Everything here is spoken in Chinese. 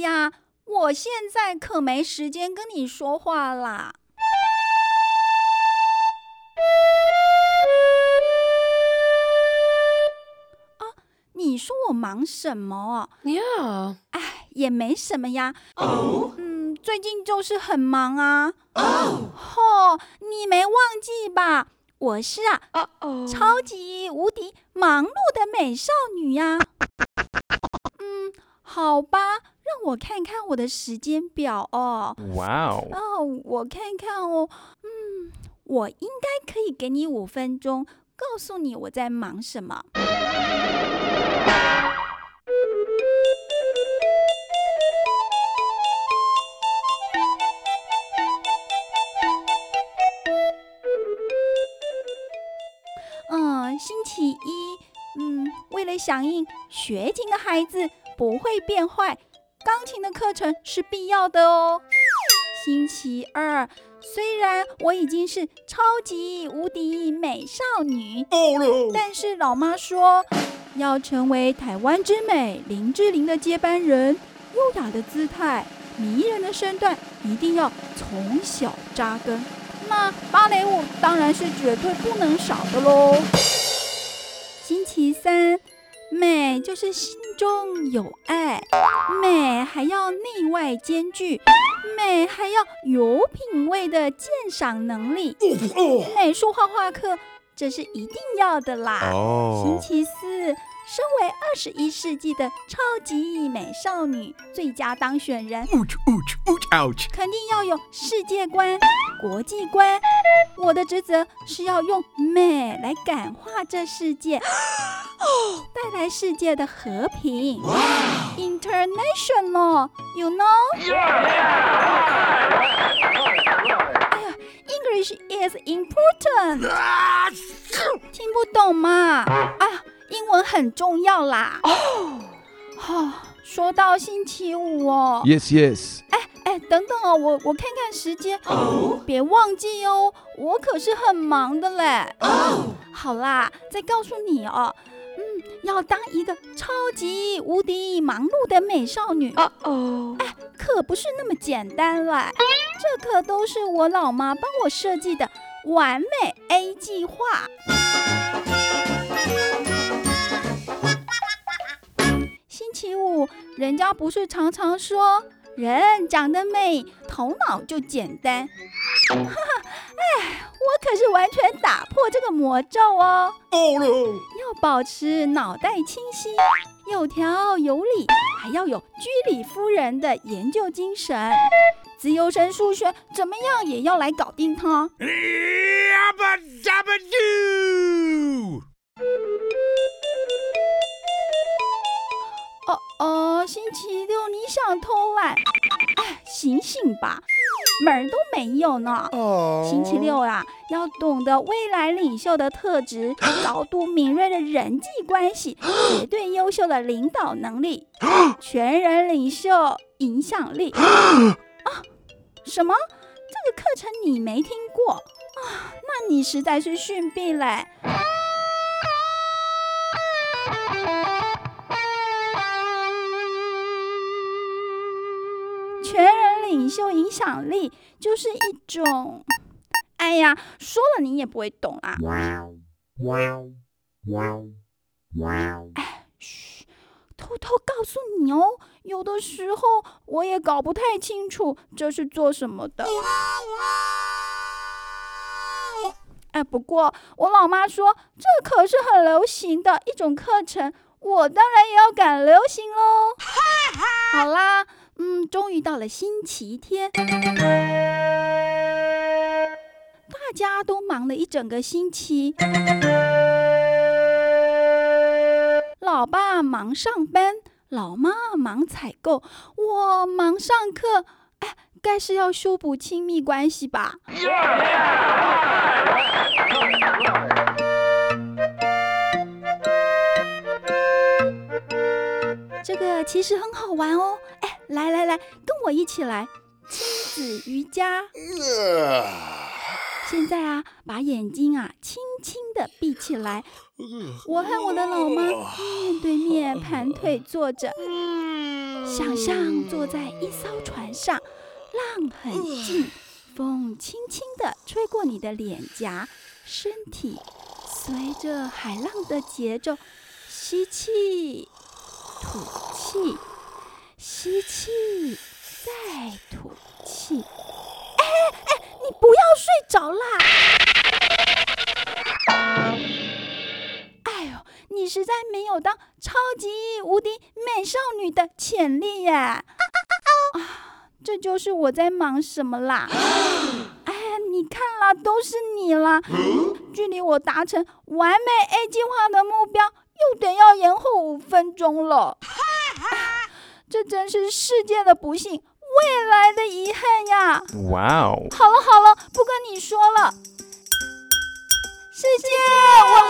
呀，我现在可没时间跟你说话啦。啊，你说我忙什么？Yeah，哎，也没什么呀。哦，嗯，最近就是很忙啊。哦，嚯，你没忘记吧？我是啊，超级无敌忙碌的美少女呀。嗯，好吧，让我看看我的时间表哦。哇哦！哦，我看看哦。嗯，我应该可以给你五分钟，告诉你我在忙什么。星期一，嗯，为了响应学琴的孩子不会变坏，钢琴的课程是必要的哦。星期二，虽然我已经是超级无敌美少女，但是老妈说要成为台湾之美林志玲的接班人，优雅的姿态、迷人的身段一定要从小扎根。那芭蕾舞当然是绝对不能少的喽。星期三，美就是心中有爱，美还要内外兼具，美还要有品味的鉴赏能力。美术画画课，这是一定要的啦。星期四。身为二十一世纪的超级美少女最佳当选人，肯定要有世界观、国际观。我的职责是要用美来感化这世界，带来世界的和平。International，you know？哎呀，English is important。听不懂吗？啊！英文很重要啦。哦，好，说到星期五哦。Yes, yes。哎哎，等等哦，我我看看时间。哦。别忘记哦，我可是很忙的嘞。哦。好啦，再告诉你哦。嗯，要当一个超级无敌忙碌的美少女。哦哦。哎，可不是那么简单嘞。这可都是我老妈帮我设计的完美 A 计划。星期五，人家不是常常说人长得美，头脑就简单。哈哈，哎，我可是完全打破这个魔咒哦。要保持脑袋清晰、有条有理，还要有居里夫人的研究精神。自由神数学怎么样也要来搞定它。哦哦，星期六你想偷懒？哎，醒醒吧，门儿都没有呢。哦，星期六啊，要懂得未来领袖的特质，高度敏锐的人际关系，绝对优秀的领导能力，全人领袖影响力。啊，什么？这个课程你没听过啊？那你实在是逊毙嘞！影响力就是一种，哎呀，说了你也不会懂啊！哎，嘘，偷偷告诉你哦，有的时候我也搞不太清楚这是做什么的。哎，不过我老妈说这可是很流行的一种课程，我当然也要赶流行喽。好啦。嗯，终于到了星期天，大家都忙了一整个星期。老爸忙上班，老妈忙采购，我忙上课。哎，该是要修补亲密关系吧？这个其实很好玩哦。来来来，跟我一起来亲子瑜伽。现在啊，把眼睛啊轻轻的的闭起来。我和我的老妈面对面盘腿坐着，想象坐在一艘船上，浪很近，风轻轻地吹过你的脸颊，身体随着海浪的节奏吸气、吐气，吸气，再吐气。哎哎，你不要睡着啦！哎呦你实在没有当超级无敌美少女的潜力耶！啊，这就是我在忙什么啦？哎，你看啦，都是你啦！距离我达成完美 A 计划的目标，又得要延后五分钟了。这真是世界的不幸，未来的遗憾呀！哇哦！好了好了，不跟你说了。世界，我。